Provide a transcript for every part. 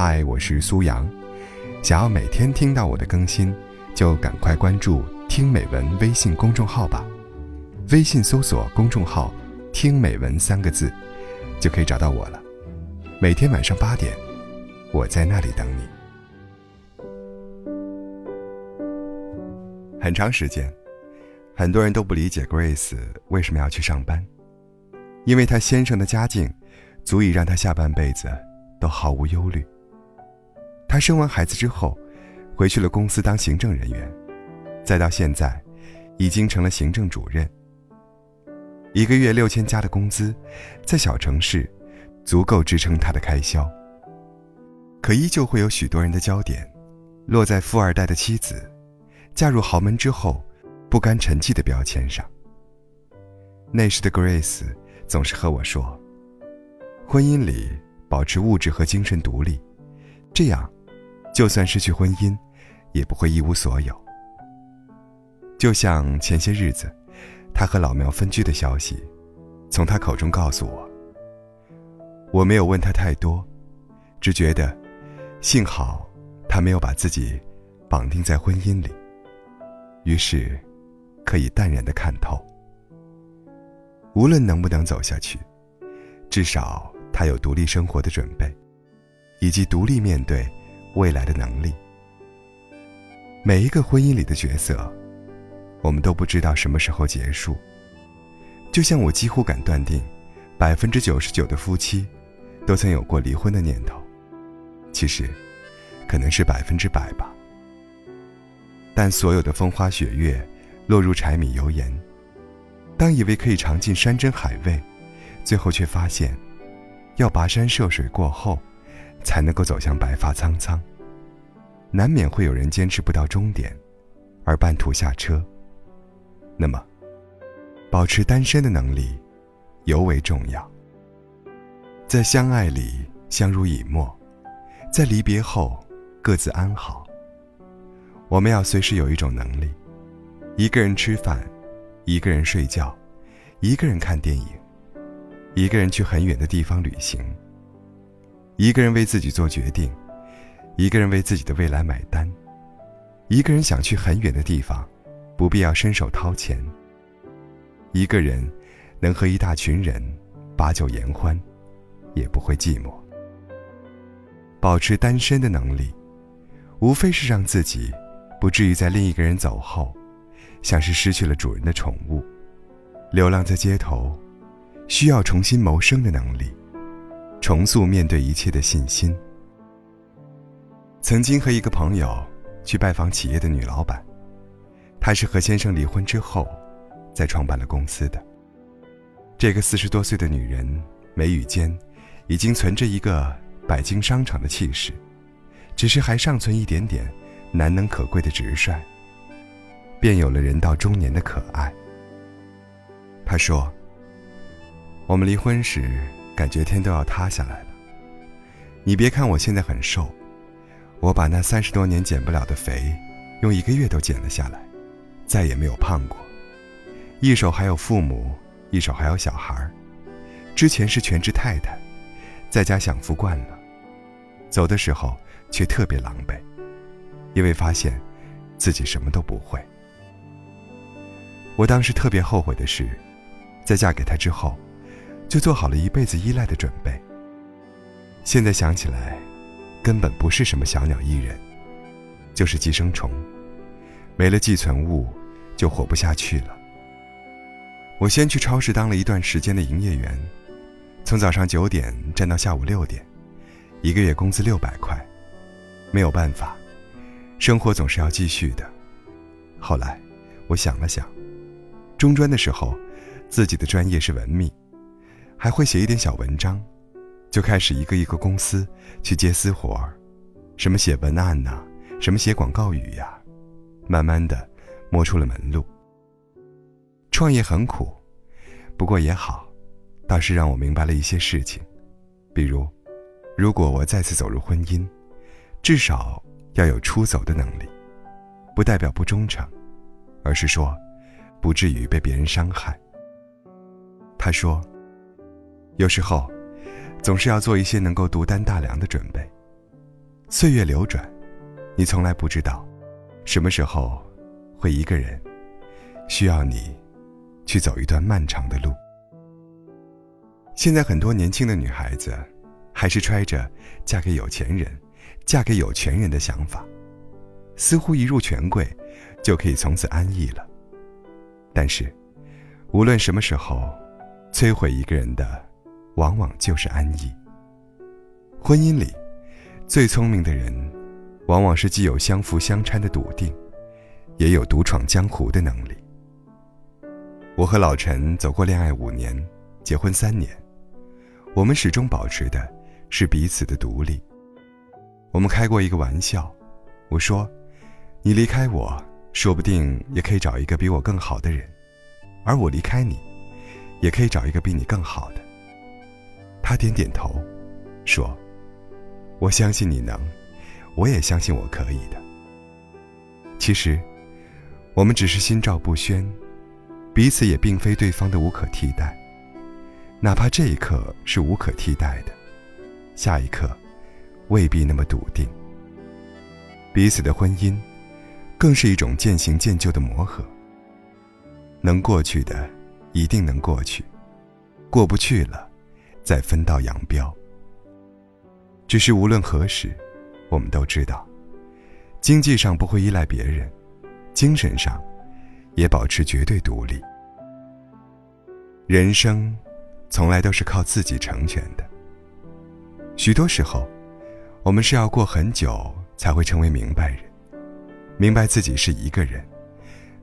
嗨，我是苏阳。想要每天听到我的更新，就赶快关注“听美文”微信公众号吧。微信搜索公众号“听美文”三个字，就可以找到我了。每天晚上八点，我在那里等你。很长时间，很多人都不理解 Grace 为什么要去上班，因为她先生的家境，足以让她下半辈子都毫无忧虑。她生完孩子之后，回去了公司当行政人员，再到现在，已经成了行政主任。一个月六千加的工资，在小城市，足够支撑他的开销。可依旧会有许多人的焦点，落在富二代的妻子。嫁入豪门之后，不甘沉寂的标签上。那时的 Grace 总是和我说：“婚姻里保持物质和精神独立，这样，就算失去婚姻，也不会一无所有。”就像前些日子，他和老苗分居的消息，从他口中告诉我。我没有问他太多，只觉得，幸好他没有把自己绑定在婚姻里。于是，可以淡然的看透。无论能不能走下去，至少他有独立生活的准备，以及独立面对未来的能力。每一个婚姻里的角色，我们都不知道什么时候结束。就像我几乎敢断定，百分之九十九的夫妻，都曾有过离婚的念头。其实，可能是百分之百吧。但所有的风花雪月，落入柴米油盐。当以为可以尝尽山珍海味，最后却发现，要跋山涉水过后，才能够走向白发苍苍。难免会有人坚持不到终点，而半途下车。那么，保持单身的能力，尤为重要。在相爱里相濡以沫，在离别后各自安好。我们要随时有一种能力，一个人吃饭，一个人睡觉，一个人看电影，一个人去很远的地方旅行，一个人为自己做决定，一个人为自己的未来买单，一个人想去很远的地方，不必要伸手掏钱。一个人能和一大群人把酒言欢，也不会寂寞。保持单身的能力，无非是让自己。不至于在另一个人走后，像是失去了主人的宠物，流浪在街头，需要重新谋生的能力，重塑面对一切的信心。曾经和一个朋友去拜访企业的女老板，她是和先生离婚之后，再创办了公司的。这个四十多岁的女人，眉宇间，已经存着一个百金商场的气势，只是还尚存一点点。难能可贵的直率，便有了人到中年的可爱。他说：“我们离婚时，感觉天都要塌下来了。你别看我现在很瘦，我把那三十多年减不了的肥，用一个月都减了下来，再也没有胖过。一手还有父母，一手还有小孩之前是全职太太，在家享福惯了，走的时候却特别狼狈。”因为发现自己什么都不会，我当时特别后悔的是，在嫁给他之后，就做好了一辈子依赖的准备。现在想起来，根本不是什么小鸟依人，就是寄生虫，没了寄存物就活不下去了。我先去超市当了一段时间的营业员，从早上九点站到下午六点，一个月工资六百块，没有办法。生活总是要继续的。后来，我想了想，中专的时候，自己的专业是文秘，还会写一点小文章，就开始一个一个公司去接私活儿，什么写文案呐，什么写广告语呀，慢慢的摸出了门路。创业很苦，不过也好，倒是让我明白了一些事情，比如，如果我再次走入婚姻，至少。要有出走的能力，不代表不忠诚，而是说，不至于被别人伤害。他说，有时候，总是要做一些能够独担大梁的准备，岁月流转，你从来不知道，什么时候会一个人需要你去走一段漫长的路。现在很多年轻的女孩子，还是揣着嫁给有钱人、嫁给有权人的想法，似乎一入权贵就可以从此安逸了。但是，无论什么时候，摧毁一个人的，往往就是安逸。婚姻里，最聪明的人，往往是既有相辅相搀的笃定，也有独闯江湖的能力。我和老陈走过恋爱五年，结婚三年，我们始终保持的是彼此的独立。我们开过一个玩笑，我说：“你离开我，说不定也可以找一个比我更好的人，而我离开你。”也可以找一个比你更好的。他点点头，说：“我相信你能，我也相信我可以的。”其实，我们只是心照不宣，彼此也并非对方的无可替代。哪怕这一刻是无可替代的，下一刻未必那么笃定。彼此的婚姻，更是一种渐行渐就的磨合。能过去的。一定能过去，过不去了，再分道扬镳。只是无论何时，我们都知道，经济上不会依赖别人，精神上也保持绝对独立。人生从来都是靠自己成全的。许多时候，我们是要过很久才会成为明白人，明白自己是一个人，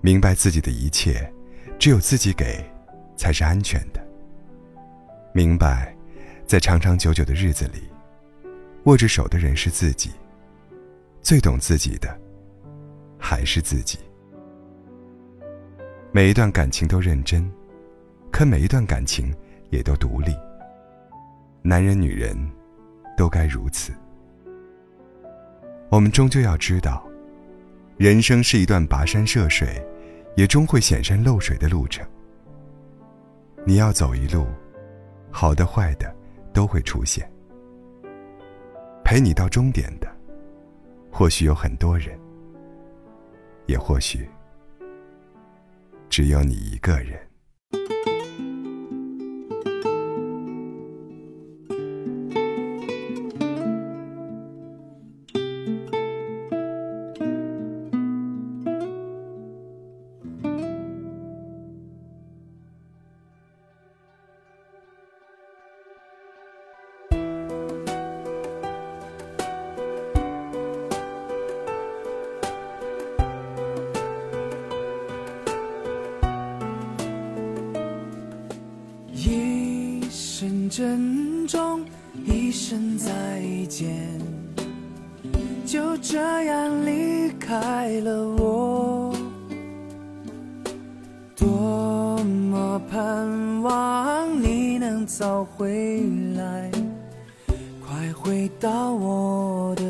明白自己的一切。只有自己给，才是安全的。明白，在长长久久的日子里，握着手的人是自己。最懂自己的，还是自己。每一段感情都认真，可每一段感情也都独立。男人女人，都该如此。我们终究要知道，人生是一段跋山涉水。也终会显山露水的路程。你要走一路，好的坏的都会出现。陪你到终点的，或许有很多人，也或许只有你一个人。珍重一声再见，就这样离开了我。多么盼望你能早回来，快回到我的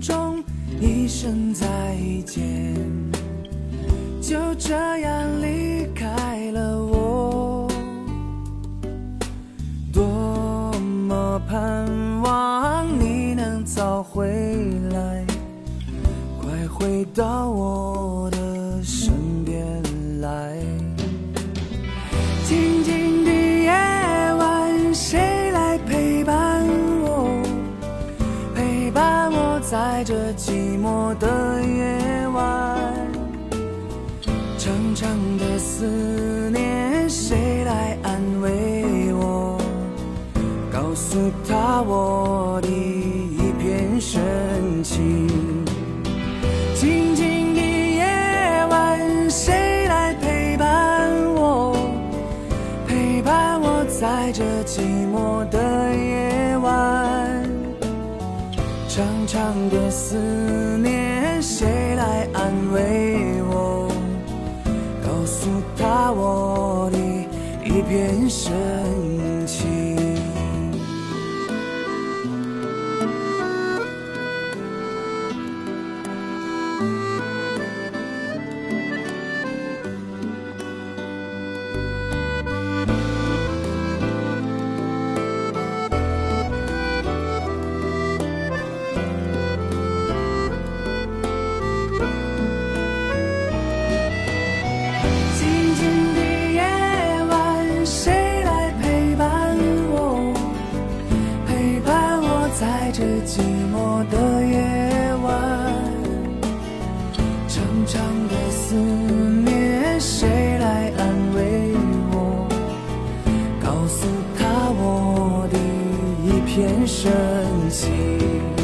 中一声再见，就这样离开了我。多么盼望你能早回来，快回到我的身边来。这寂寞的夜晚，长长的思念，谁来安慰我？告诉他我的一片深情。静静的夜晚，谁来陪伴我？陪伴我在这寂长长的思念，谁来安慰我？告诉他我的一片深这寂寞的夜晚，长长的思念。谁来安慰我？告诉他，我的一片深情。